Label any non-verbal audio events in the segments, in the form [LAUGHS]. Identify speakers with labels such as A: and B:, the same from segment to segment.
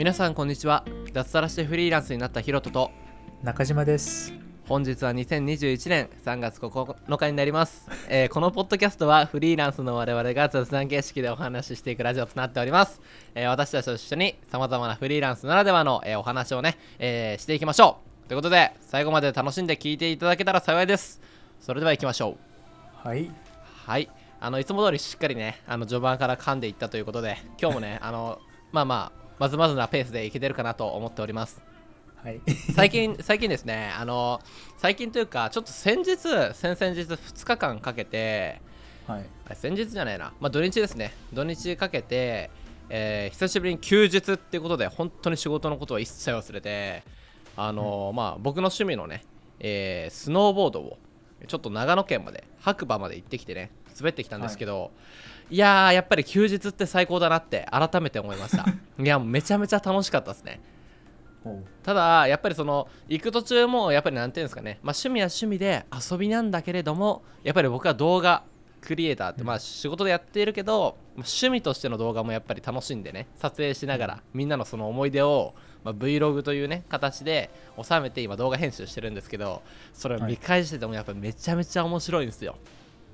A: 皆さんこんにちは。脱サラしてフリーランスになったヒロトと
B: 中島です。
A: 本日は2021年3月9日になります、えーこのポッドキャストはフリーランスの我々が雑談形式でお話ししていくラジオとなっております、えー私たちと一緒にさまざまなフリーランスならではの、えーお話をね、えーしていきましょう。ということで最後まで楽しんで聞いていただけたら幸いです。それでは行きましょう。
B: はい。
A: はい。あのいつも通りしっかりねあの序盤から噛んでいったということで今日もねあのまあまあまずまずなペースでいけてるかなと思っております。
B: はい。
A: 最近 [LAUGHS] 最近ですねあの最近というかちょっと先日先々日2日間かけて
B: はい。
A: あ先日じゃないな。まあ土日ですね。土日かけて、えー久しぶりに休日っていうことで本当に仕事のことは一切忘れてあの、まあ僕の趣味のね、えースノーボードをちょっと長野県まで白馬まで行ってきてね滑ってきたんですけど、い、やーやっぱり休日って最高だなって改めて思いました。[LAUGHS] いやめちゃめちゃ楽しかったですね。ただやっぱりその行く途中もやっぱりなんていうんですかね、まあ、趣味は趣味で遊びなんだけれどもやっぱり僕は動画クリエイターってまあ仕事でやっているけど趣味としての動画もやっぱり楽しんでね撮影しながらみんなのその思い出を、まあ、Vlog というね形で収めて今動画編集してるんですけどそれを見返しててもやっぱりめちゃめちゃ面白いんですよ。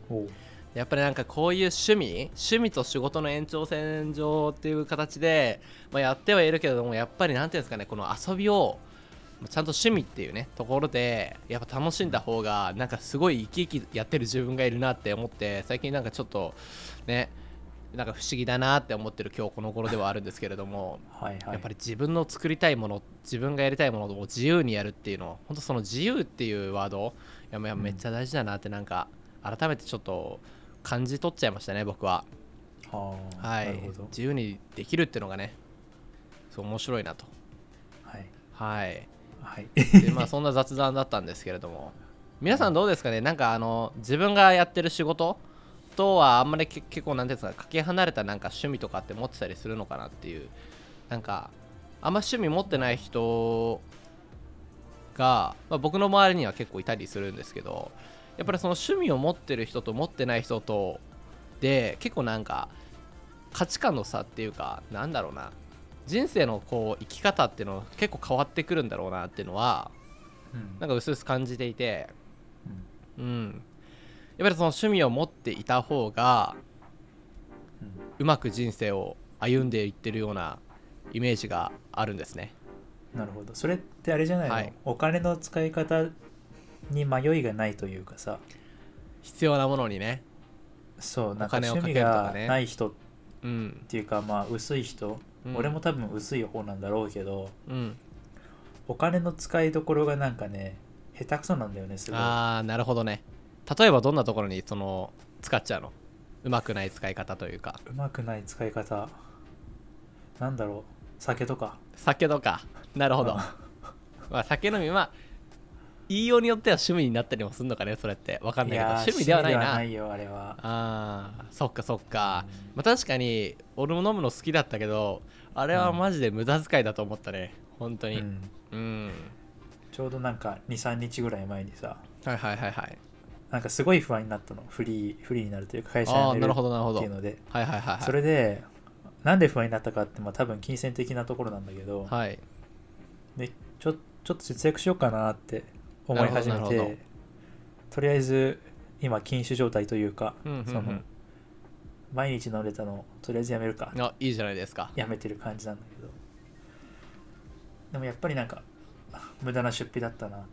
B: おう
A: やっぱりなんかこういう趣味趣味と仕事の延長線上っていう形で、まあ、やってはいるけれどもやっぱりなんていうんですかねこの遊びをまあちゃんと趣味っていうねところでやっぱ楽しんだ方がなんかすごい生き生きやってる自分がいるなって思って最近なんかちょっとねなんか不思議だなって思ってる今日この頃ではあるんですけれども
B: はいはい。
A: やっぱり自分の作りたいもの自分がやりたいものを自由にやるっていうの本当その自由っていうワードいやいやめっちゃ大事だなってなんか改めてちょっと感じ取っちゃいましたね僕は。
B: はい。
A: 自由にできるっていうのがねそう面白いなと。
B: はい。
A: はい。
B: はい。
A: でまあそんな雑談だったんですけれども。[LAUGHS] 皆さんどうですかね？なんかあの自分がやってる仕事とはあんまりけ結構なんていうんですかかけ離れたなんか趣味とかって持ってたりするのかなっていう。なんかあんま趣味持ってない人が、まあ、僕の周りには結構いたりするんですけどやっぱりその趣味を持ってる人と持ってない人とで結構なんか価値観の差っていうかなんだろうな。人生のこう生き方っていうの結構変わってくるんだろうなっていうのは
B: うん。
A: なんか薄々感じていて。
B: うん。
A: うん。やっぱりその趣味を持っていた方が
B: うん。
A: うまく人生を歩んでいってるようなイメージがあるんですね。
B: なるほど。それってあれじゃないの、
A: はい。
B: お金の使い方に迷いがないというかさ。
A: 必要なものにね。
B: そうなんか趣味がない人っ
A: うん。
B: ていうかまあ薄い人、
A: うん。
B: 俺も多分薄い方なんだろうけど
A: うん。
B: お金の使いどころがなんかね下手くそなんだよねすごい。
A: ああなるほどね。例えばどんなところにその使っちゃうの？うまくない使い方というか。
B: うまくない使い方。なんだろう。酒とか。
A: 酒とか。なるほど。
B: うん。
A: まあ酒飲みまあ言いようによっては趣味になったりもするのかねそれって。わかんないけど趣味ではないな。
B: ないよあれは。
A: あーそっかそっか、
B: うん
A: まあ、確かに俺も飲むの好きだったけどあれはマジで無駄遣いだと思ったね。本当に。
B: うん。
A: うん、
B: ちょうどなんか23日ぐらい前にさ
A: はいはいはいはい。
B: なんかすごい不安になったの。フリーフリーになるというか会社
A: ああな
B: る
A: るほどなるほど。
B: っていうので。
A: はいはいはいはい。
B: それでなんで不安になったかってまあ多分金銭的なところなんだけど、
A: はい。
B: でちょちょっと節約しようかなって思い始めてとりあえず今禁酒状態というか、
A: うんうんうん。
B: その毎日飲んでたのをとりあえずやめるか。
A: あいいじゃないですか。
B: やめてる感じなんだけど。でもやっぱりなんか無駄な出費だったなって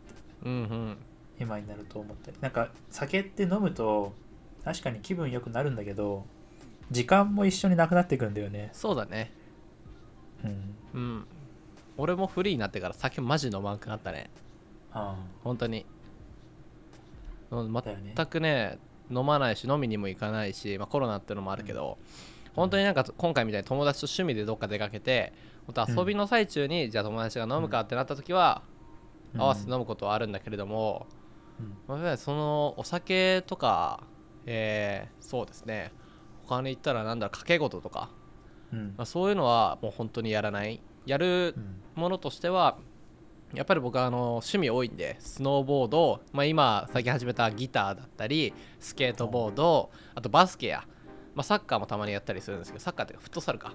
A: うんうん。
B: 今になると思って。なんか酒って飲むと確かに気分良くなるんだけど時間も一緒になくなっていくんだよね。
A: そうだね。
B: うん。
A: うん。俺もフリーになってから酒マジ飲まんくなったね。
B: あ
A: 本当に。全くね飲まないし飲みにも行かないし、まあ、コロナってのもあるけど、本当になんか今回みたいに友達と趣味でどっか出かけて本当遊びの最中に、じゃあ友達が飲むかってなった時は、
B: うん。
A: 合わせて飲むことはあるんだけれども、
B: うん。
A: まあそのお酒とか、えーそうですね。他に言ったらなんだろう掛け事とか、
B: うん。
A: まあ、そういうのはもう本当にやらない。やる
B: うん。
A: ものとしてはやっぱり僕はあの趣味多いんでスノーボード、まあ、今最近始めたギターだったりスケートボードあとバスケや。まあ、サッカーもたまにやったりするんですけどサッカーっていうかフットサルか。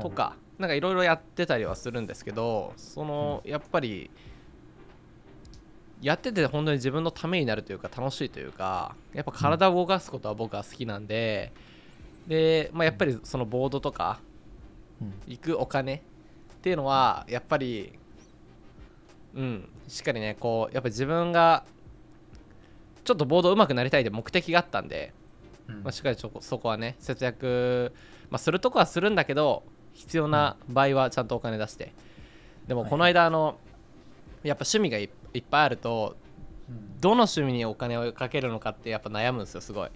A: とかなんかいろいろやってたりはするんですけどそのやっぱりやってて本当に自分のためになるというか楽しいというかやっぱ体を動かすことは僕は好きなんでで、まあ、やっぱりそのボードとか
B: うん。
A: 行くお金っていうのはやっぱりうん。しっかりねこうやっぱ自分がちょっとボード上手くなりたいって目的があったんで、
B: うん。
A: まあ、しっかりそこそこはね節約、まあ、するとこはするんだけど必要な場合はちゃんとお金出して。でもこの間あのやっぱ趣味がいいっぱいあると
B: うん。
A: どの趣味にお金をかけるのかってやっぱ悩むんですよすごい。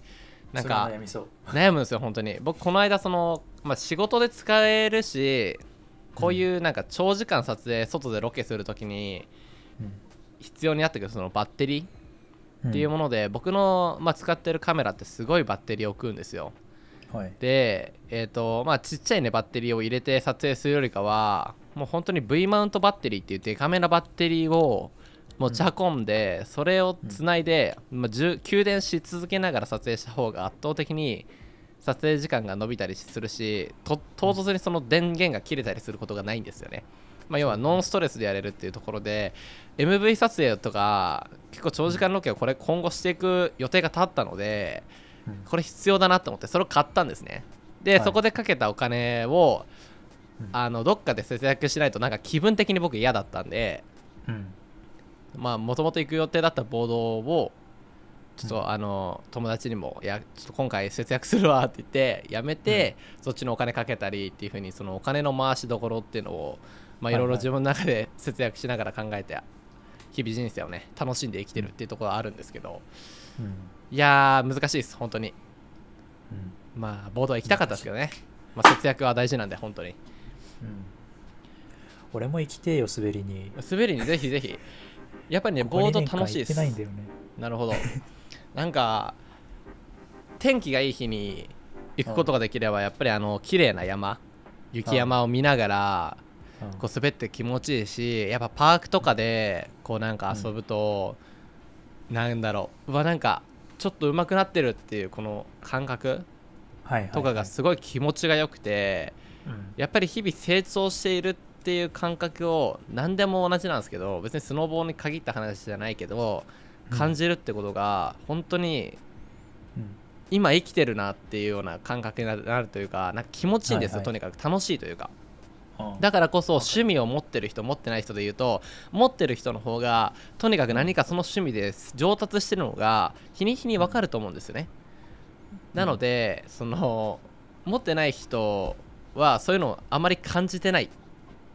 A: なんか
B: 悩
A: むんですよ本当に。僕この間その、まあ、仕事で使えるしこういうなんか長時間撮影外でロケするときに必要になってくるそのバッテリーっていうもので、僕の、まあ、使ってるカメラってすごいバッテリーを食うんですよ。
B: の、はい、
A: でえっ、とまあちっちゃいねバッテリーを入れて撮影するよりかはもう本当に V マウントバッテリーっていうデカめなバッテリーを持ち運んで、それをつないで、まあ、じゅ給電し続けながら撮影した方が圧倒的に撮影時間が伸びたりするしと唐突にその電源が切れたりすることがないんですよね、まあ、要はノンストレスでやれるっていうところで MV 撮影とか結構長時間ロケをこれ今後していく予定が立ったので
B: うん。
A: これ必要だなと思ってそれを買ったんですね。で、
B: はい。
A: そこでかけたお金を
B: うん。
A: あのどっかで節約しないとなんか気分的に僕嫌だったんで
B: うん。
A: まあもともと行く予定だったボードをちょっと、
B: うん
A: あの友達にも「いやちょっと今回節約するわ」って言ってやめて、そっちのお金かけたりっていう風にそのお金の回しどころっていうのをまあいろいろ自分の中で [LAUGHS] 節約しながら考えて日々人生をね楽しんで生きてるっていうところはあるんですけど
B: うん。
A: いやー難しいです本当に。
B: うん。
A: まあボードは行きたかったですけどね、まあ、節約は大事なんで本当に。
B: うん。俺も行きてえよ滑りに。
A: 滑りにぜひぜひ。やっぱりねボード
B: 2年間行って
A: 楽しいです
B: ないんだよね。
A: なるほどなんか天気がいい日に行くことができればやっぱりあの綺麗な山雪山を見ながら
B: うん。
A: こう滑って気持ちいいしやっぱパークとかでこうなんか遊ぶと、なんだろううわなんかちょっと上手くなってるっていうこの感覚とかがすごい気持ちが良くて、
B: うん。
A: やっぱり日々成長しているっていう感覚を何でも同じなんですけど別にスノボーに限った話じゃないけど感じるってことが本当に
B: うん。
A: 今生きてるなっていうような感覚になるというかなんか気持ちいいんですよ、
B: はいはい。
A: とにかく。楽しいというか。
B: うん
A: だからこそ趣味を持ってる人持ってない人で言うと持ってる人の方がとにかく何かその趣味で上達してるのが日に日に分かると思うんですよね。なのでその持ってない人はそういうのをあまり感じてない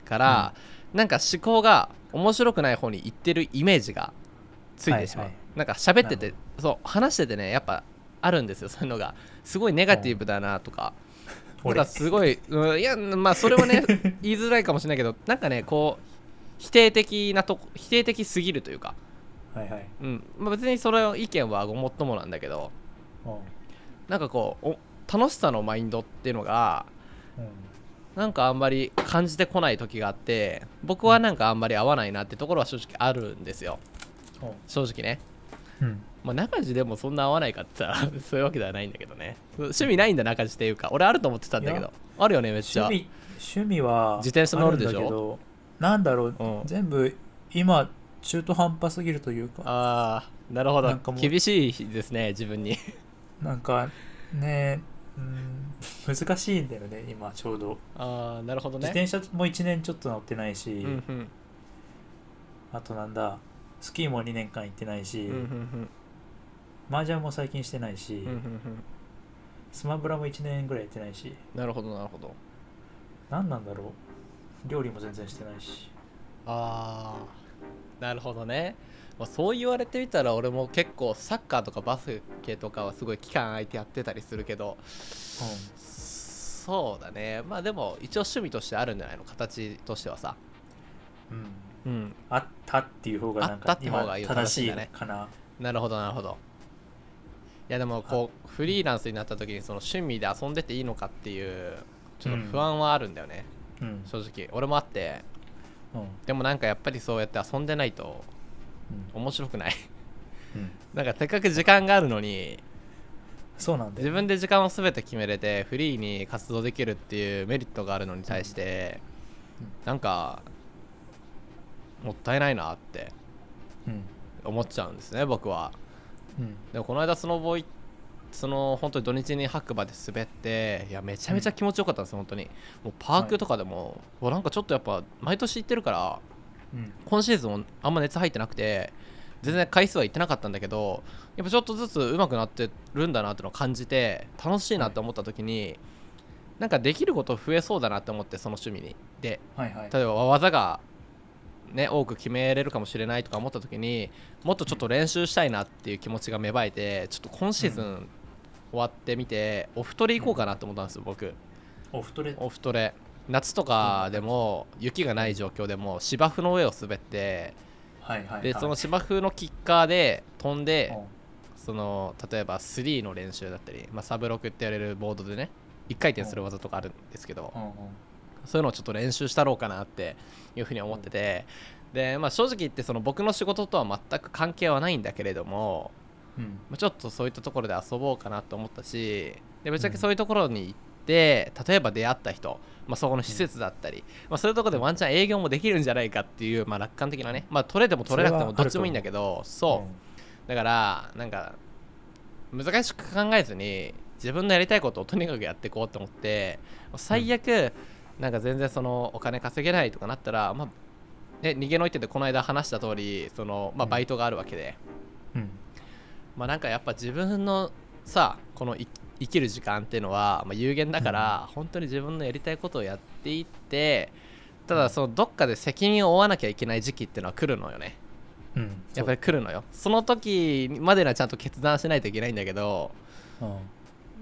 A: から、なんか思考が面白くない方に行ってるイメージがついてしまう、
B: はいはい。
A: なんか喋っててそう話しててねやっぱあるんですよそういうのが。すごいネガティブだなとか、[LAUGHS] なん
B: 俺
A: かすごい、うん、いやまあそれはね [LAUGHS] 言いづらいかもしれないけどなんかねこう否定的なとこ否定的すぎるというか、
B: はいはい。
A: うん。まあ、別にそれの意見はごもっともなんだけど。
B: うん。
A: なんかこうお楽しさのマインドっていうのが
B: うん。
A: なんかあんまり感じてこない時があって僕はなんかあんまり合わないなってところは正直あるんですよ正直ね。
B: うん。
A: まあ中地でもそんな合わないかって言ったら [LAUGHS] そういうわけではないんだけどね。趣味ないんだ中地っていうか。俺あると思ってたんだけ
B: い
A: どあるよねめっちゃ。
B: 趣味趣味は
A: 自転車乗るでしょ？
B: あんだけどなんだろう、
A: うん。
B: 全部今中途半端すぎるというか。
A: ああなるほど。厳しいですね自分に。[LAUGHS]
B: なんかねうん難しいんだよね今ちょうど、
A: ああなるほど
B: 自
A: ね
B: 転車も1年ちょっと乗ってないし、
A: うんうん。
B: あとなんだスキーも2年間行ってないし、
A: うんうん
B: 麻雀も最近してないし、
A: うんうんうん。
B: スマブラも1年ぐらいやってないし。
A: なるほどなるほど。
B: 何なんだろう。料理も全然してないし。
A: ああなるほどね、まあ、そう言われてみたら俺も結構サッカーとかバスケとかはすごい期間空いてやってたりするけどそうだね。まあでも一応趣味としてあるんじゃないの？形としてはさ。
B: うん、うん、
A: うん
B: あったっていう方がなん
A: あった
B: か
A: って方がいい
B: 今正しい
A: 正しいんだね。
B: かな
A: なるほどなるほど。いやでもこうフリーランスになった時にその趣味で遊んでていいのかっていうちょっと不安はあるんだよね、
B: うん。
A: 正直。俺もあって。
B: うん。
A: でもなんかやっぱりそうやって遊んでないと
B: うん。
A: 面白くない。
B: うん。[LAUGHS]
A: なんかせっかく時間があるのに
B: そうなんだよ
A: 自分で時間を全て決めれてフリーに活動できるっていうメリットがあるのに対して、
B: うん。
A: なんかもったいないなって
B: うん
A: 思っちゃうんですね僕は。
B: うん。
A: でもこの間スノボいその本当に土日に白馬で滑っていやめちゃめちゃ気持ちよかったんですよ、本当に。もうパークとかでも、うわなんかちょっとやっぱ毎年行ってるから
B: うん。
A: 今シーズンあんま熱入ってなくて全然回数は行ってなかったんだけどやっぱちょっとずつ上手くなってるんだなってのを感じて楽しいなって思った時に、なんかできること増えそうだなって思ってその趣味に。で
B: はいはい。
A: 例えば技がね多く決めれるかもしれないとか思った時にもっとちょっと練習したいなっていう気持ちが芽生えてちょっと今シーズ
B: う
A: ン終わってみてオフトレ行こうかなって思ったんですよ僕。
B: オフトレ
A: オフトレ夏とかでも雪がない状況でも芝生の上を滑って
B: はいはいはい。
A: でその芝生のキッカーで飛んで
B: うん。
A: その例えば3の練習だったり、まあ、サブロクって言われるボードでね1回転する技とかあるんですけどそういうのをちょっと練習したろうかなっていうふうに思ってて。で、まあ、正直言ってその僕の仕事とは全く関係はないんだけれども
B: うん。
A: まあちょっとそういったところで遊ぼうかなと思ったしでぶっちゃけそういうところに行って例えば出会った人、まあ、そこの施設だったり、まあ、そういうところでワンチャン営業もできるんじゃないかっていう、まあ、楽観的なね、まあ、取れても取れなくてもどっちもいいんだけどそう。だからなんか難しく考えずに自分のやりたいことをとにかくやっていこうと思って最悪、なんか全然そのお金稼げないとかなったら、まあね、逃げの一手でこの間話した通りその、まあ、
B: うん。
A: バイトがあるわけで、
B: うん。
A: まあなんかやっぱ自分のさこのい生きる時間っていうのは、まあ、有限だから、本当に自分のやりたいことをやっていってただそのどっかで責任を負わなきゃいけない時期っていうのは来るのよね。
B: うん。
A: やっぱり来るのよ。その時までにはちゃんと決断しないといけないんだけど
B: うん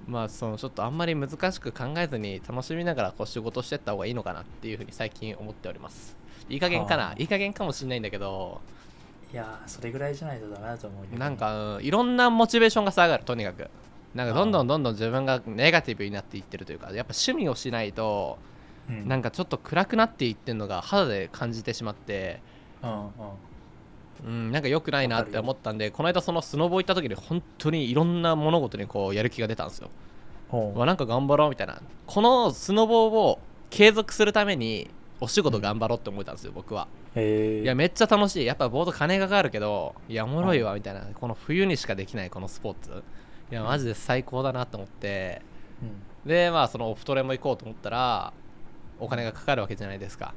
A: まあそのちょっとあんまり難しく考えずに楽しみながらこう仕事してった方がいいのかなっていうふうに最近思っております。いい加減か
B: はあ。
A: ないい加減かもしれないんだけど。
B: いやーそれぐらいじゃないとダメだと思うけど
A: なんか、うんいろんなモチベーションが下がるとにかく。なんかどんどんどんどん自分がネガティブになっていってるというかやっぱ趣味をしないと
B: うん。
A: なんかちょっと暗くなっていってるのが肌で感じてしまって。
B: うんうん
A: うん、なんか良くないなって思ったんでこの間そのスノボ行った時に本当にいろんな物事にこうやる気が出たんですよ。まあ、なんか頑張ろうみたいな。このスノボを継続するためにお仕事頑張ろうって思えたんですよ僕は。
B: へえ。
A: いやめっちゃ楽しい。やっぱボード金がかかるけどいやおもろいわみたいな。この冬にしかできないこのスポーツ。いやマジで最高だなと思って。
B: うん。
A: でまあそのオフトレも行こうと思ったらお金がかかるわけじゃないですか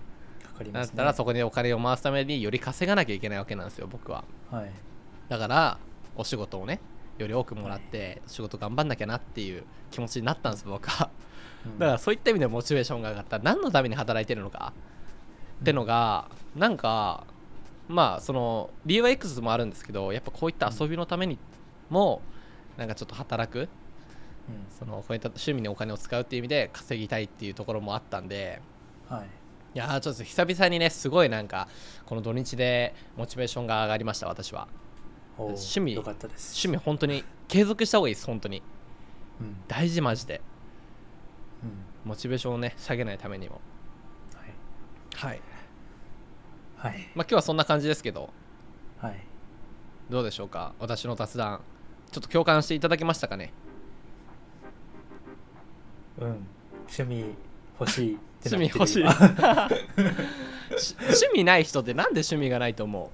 B: かかりますね。
A: たらそこにお金を回すためにより稼がなきゃいけないわけなんですよ僕は。
B: はい。
A: だからお仕事をねより多くもらって仕事頑張んなきゃなっていう気持ちになったんです僕は。
B: うん。
A: だからそういった意味でモチベーションが上がった。何のために働いてるのかってのがなんかまあその理由はいくつもあるんですけどやっぱこういった遊びのためにもなんかちょっと働く。
B: うん。
A: そのこういった趣味にお金を使うっていう意味で稼ぎたいっていうところもあったんで
B: はい
A: いやーちょっと久々にねすごいなんかこの土日でモチベーションが上がりました私は。趣味
B: よかったです。
A: 趣味本当に継続した方がいいです本当に。
B: うん。
A: 大事マジで。
B: うん。
A: モチベーションをね下げないためにも。
B: はい。
A: はい。
B: はい。
A: まあ今日はそんな感じですけど。
B: はい。
A: どうでしょうか？私の雑談。ちょっと共感していただけましたかね？
B: うん。趣味欲しいってな
A: 趣味
B: ってる
A: 欲しい。[LAUGHS] 趣味ない人ってなんで趣味がないと思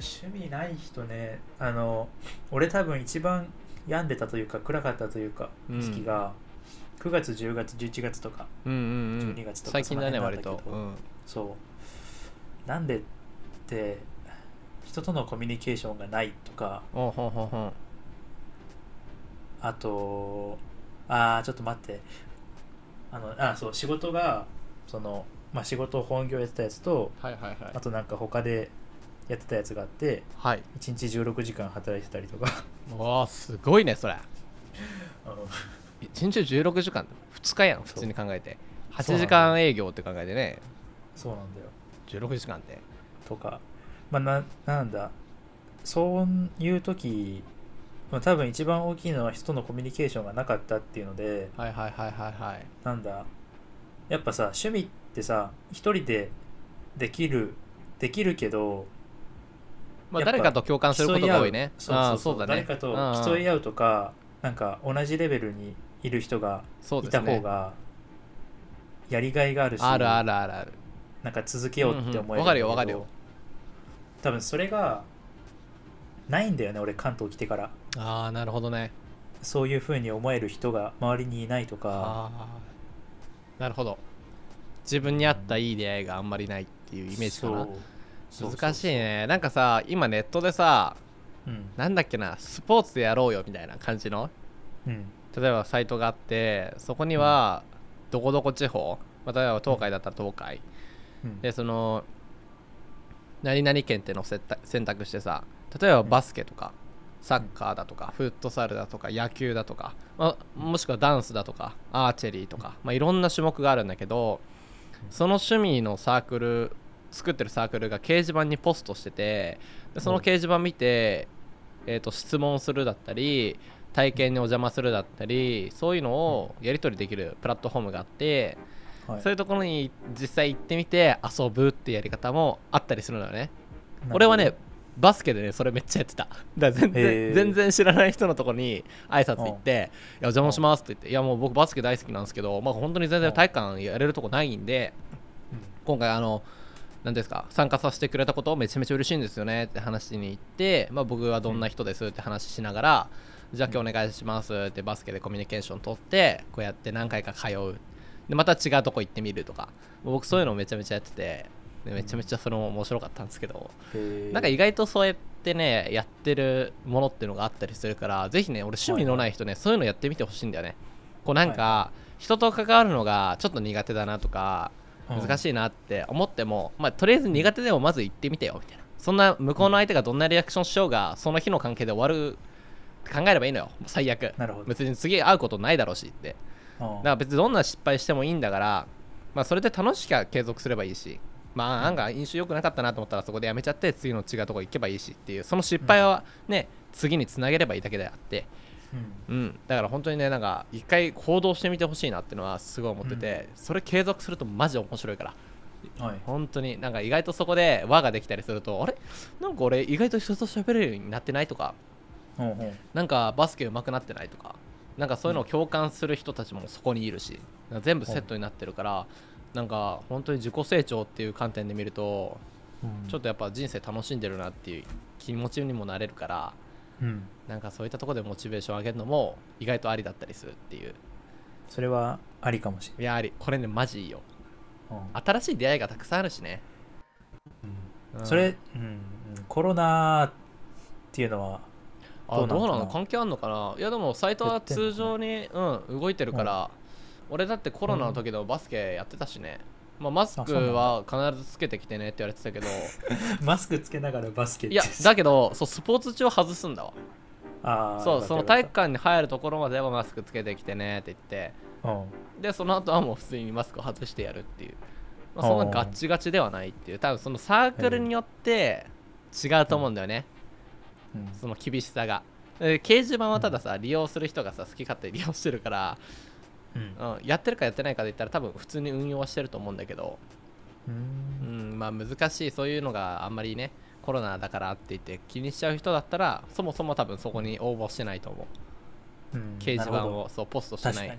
B: 趣味ない人ね。あの俺多分一番病んでたというか暗かったというか
A: うん。
B: 時期が9月10月11月とか
A: ううんうんうん。
B: 12月とか
A: 最近だね割と。うん。
B: そう。なんでって人とのコミュニケーションがないとかあとあーちょっと待ってあのあそう仕事がその、まあ、仕事を本業やってたやつと
A: はいはいはい。
B: あとなんか他でやってたやつがあって
A: はい。
B: 1日16時間働いてたりとか。
A: うわあすごいねそれ。
B: あの
A: 1日16時間2日やん普通に考えて。8
B: そうなんだよ。
A: 時間営業って考えてね。
B: そうなんだよ。
A: 16時間って。
B: とか。まあななんだ。そういう時、まあ、多分一番大きいのは人とのコミュニケーションがなかったっていうので
A: はいはいはいはいはい。
B: なんだ？やっぱさ趣味ってさ一人でできるできるけど
A: まあ誰かと共感することが多いね。
B: そうそうそう。
A: だね。
B: 誰かと競い合うとかなんか同じレベルにいる人がいた方がやりがいがあるし
A: あるあるあるある。
B: なんか続けようって思えるんだけど、
A: うんうん。わかるよわかるよ。
B: 多分それがないんだよね俺関東来てから。
A: ああなるほどね。
B: そういうふうに思える人が周りにいないとか。
A: ああなるほど。自分に合ったいい出会いがあんまりないっていうイメージかな。難しいね。なんかさ今ネットでさ
B: うん。
A: なんだっけなスポーツでやろうよみたいな感じの
B: うん。
A: 例えばサイトがあってそこにはどこどこ地方、まあ、例えば東海だったら東海、
B: うん。
A: でその何々県ってのを選択してさ例えばバスケとかサッカーだとかフットサルだとか野球だとか、まあ、もしくはダンスだとかアーチェリーとか、まあ、いろんな種目があるんだけどその趣味のサークル作ってるサークルが掲示板にポストしててでその掲示板見て、えー、と質問するだったり体験にお邪魔するだったりそういうのをやり取りできるプラットフォームがあって
B: はい。
A: そういうところに実際行ってみて遊ぶってやり方もあったりするのよね。俺はねバスケでねそれめっちゃやってた。だ全然全然知らない人のところに挨拶行って「いやお邪魔します」って言って「いやもう僕バスケ大好きなんですけどまあ本当に全然体育館やれるとこないんで今回あの何ですか参加させてくれたことめちゃめちゃ嬉しいんですよねって話しに行って、まあ、僕はどんな人ですって話しながら、じゃあ今日お願いしますってバスケでコミュニケーション取ってこうやって何回か通う。でまた違うとこ行ってみるとか。僕そういうのをめちゃめちゃやっててでめちゃめちゃそれも面白かったんですけど。なんか意外とそうやってねやってるものっていうのがあったりするからぜひね俺趣味のない人ね、そういうのやってみてほしいんだよね。こうなんか、人と関わるのがちょっと苦手だなとか難しいなって思っても、まあ、とりあえず苦手でもまず行ってみてよみたいな。そんな向こうの相手がどんなリアクションしようがその日の関係で終わる考えればいいのよ。最悪。別に次会うことないだろうしって。
B: うん。
A: だから別にどんな失敗してもいいんだから、まあ、それで楽しきゃ継続すればいいしまあ案外印象良くなかったなと思ったらそこでやめちゃって次の違うとこ行けばいいしっていうその失敗はね、次につなげればいいだけであって。
B: うん。
A: うん、だから本当にねなんか一回行動してみてほしいなっていうのはすごい思ってて、それ継続するとマジ面白いから。
B: はい。
A: 本当になんか意外とそこで輪ができたりするとあれ？なんか俺意外と人と喋れるようになってないとか。
B: うんう。ん
A: なんかバスケ上手くなってないとか。なんかそういうのを共感する人たちもそこにいるし全部セットになってるからなんか本当に自己成長っていう観点で見ると
B: うん。
A: ちょっとやっぱ人生楽しんでるなっていう気持ちにもなれるから
B: うん。
A: なんかそういったところでモチベーション上げるのも意外とありだったりするっていう。
B: それはありかもしれ
A: い。やあり。これねマジいいよ。
B: ない
A: 新しい出会いがたくさんあるしね、
B: うん。
A: うん。
B: それ、うんうん、コロナっていうのは
A: あどうな
B: の
A: 関係あるのかな？いやでもサイトは通常に、うん、動いてるから、俺だってコロナの時でもバスケやってたしね、まあ、マスクは必ずつけてきてねって言われてたけど。[LAUGHS]
B: マスクつけながらバスケ
A: いやだけどそうスポーツ中は外すんだわ。
B: あー
A: そうその体育館に入るところまではマスクつけてきてねって言って。
B: たうん。
A: でその後はもう普通にマスクを外してやるっていう、まあ、そんなガッチガチではないっていう。多分そのサークルによって違うと思うんだよね、
B: うん。
A: その厳しさが。で掲示板はたださ、利用する人がさ好き勝手利用してるから、
B: うん。
A: うん、やってるかやってないかで言ったら多分普通に運用はしてると思うんだけど、
B: う
A: うん。んまあ、難しいそういうのがあんまりねコロナだからって言って気にしちゃう人だったらそもそも多分そこに応募してないと思う。
B: うん。
A: 掲示板をそうポスト
B: ど
A: してない。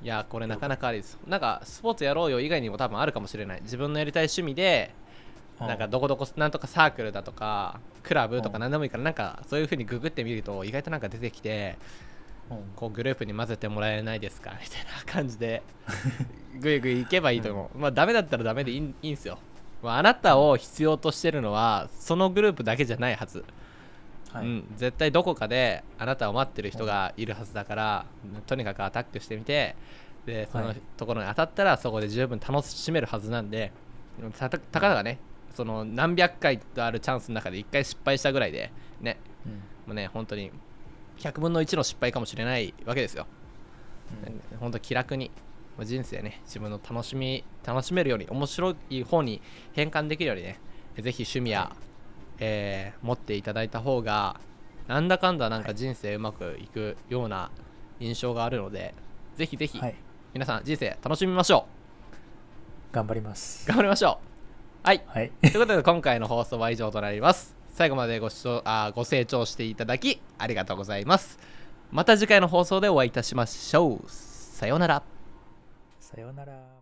A: いやこれなかなかありです。なんかスポーツやろうよ以外にも多分あるかもしれない。自分のやりたい趣味でなんかどこどこなんとかサークルだとかクラブとか
B: うん。
A: 何でもいいからなんかそういう風にググってみると意外となんか出てきて
B: うん
A: こうグループに混ぜてもらえないですか？[LAUGHS] みたいな感じでぐいぐい行けばいいと思う、まあダメだったらダメでいいいいんすよ、まあ、あなたを必要としてるのはそのグループだけじゃないはず、
B: はい。
A: うん、絶対どこかであなたを待ってる人がいるはずだから、とにかくアタックしてみてでその
B: はい。
A: ところに当たったらそこで十分楽しめるはずなんでたたたかがねその何百回とあるチャンスの中で1回失敗したぐらいでね。
B: うん。
A: もうね本当に100分の1の失敗かもしれないわけですよ、
B: うん。
A: 本当気楽にまあ人生ね自分の楽しみ楽しめるように面白い方に変換できるようにねぜひ趣味や、
B: はい。
A: えー持っていただいた方がなんだかんだなんか人生うまくいくような印象があるので、ぜひぜひ
B: はい。
A: 皆さん人生楽しみましょ
B: 頑張ります。
A: う頑張りましょう。はい。
B: はい。
A: ということで今回の放送は以上となります最後までご視聴あご清聴していただきありがとうございます。また次回の放送でお会いいたしましょう。さようなら。
B: さようなら。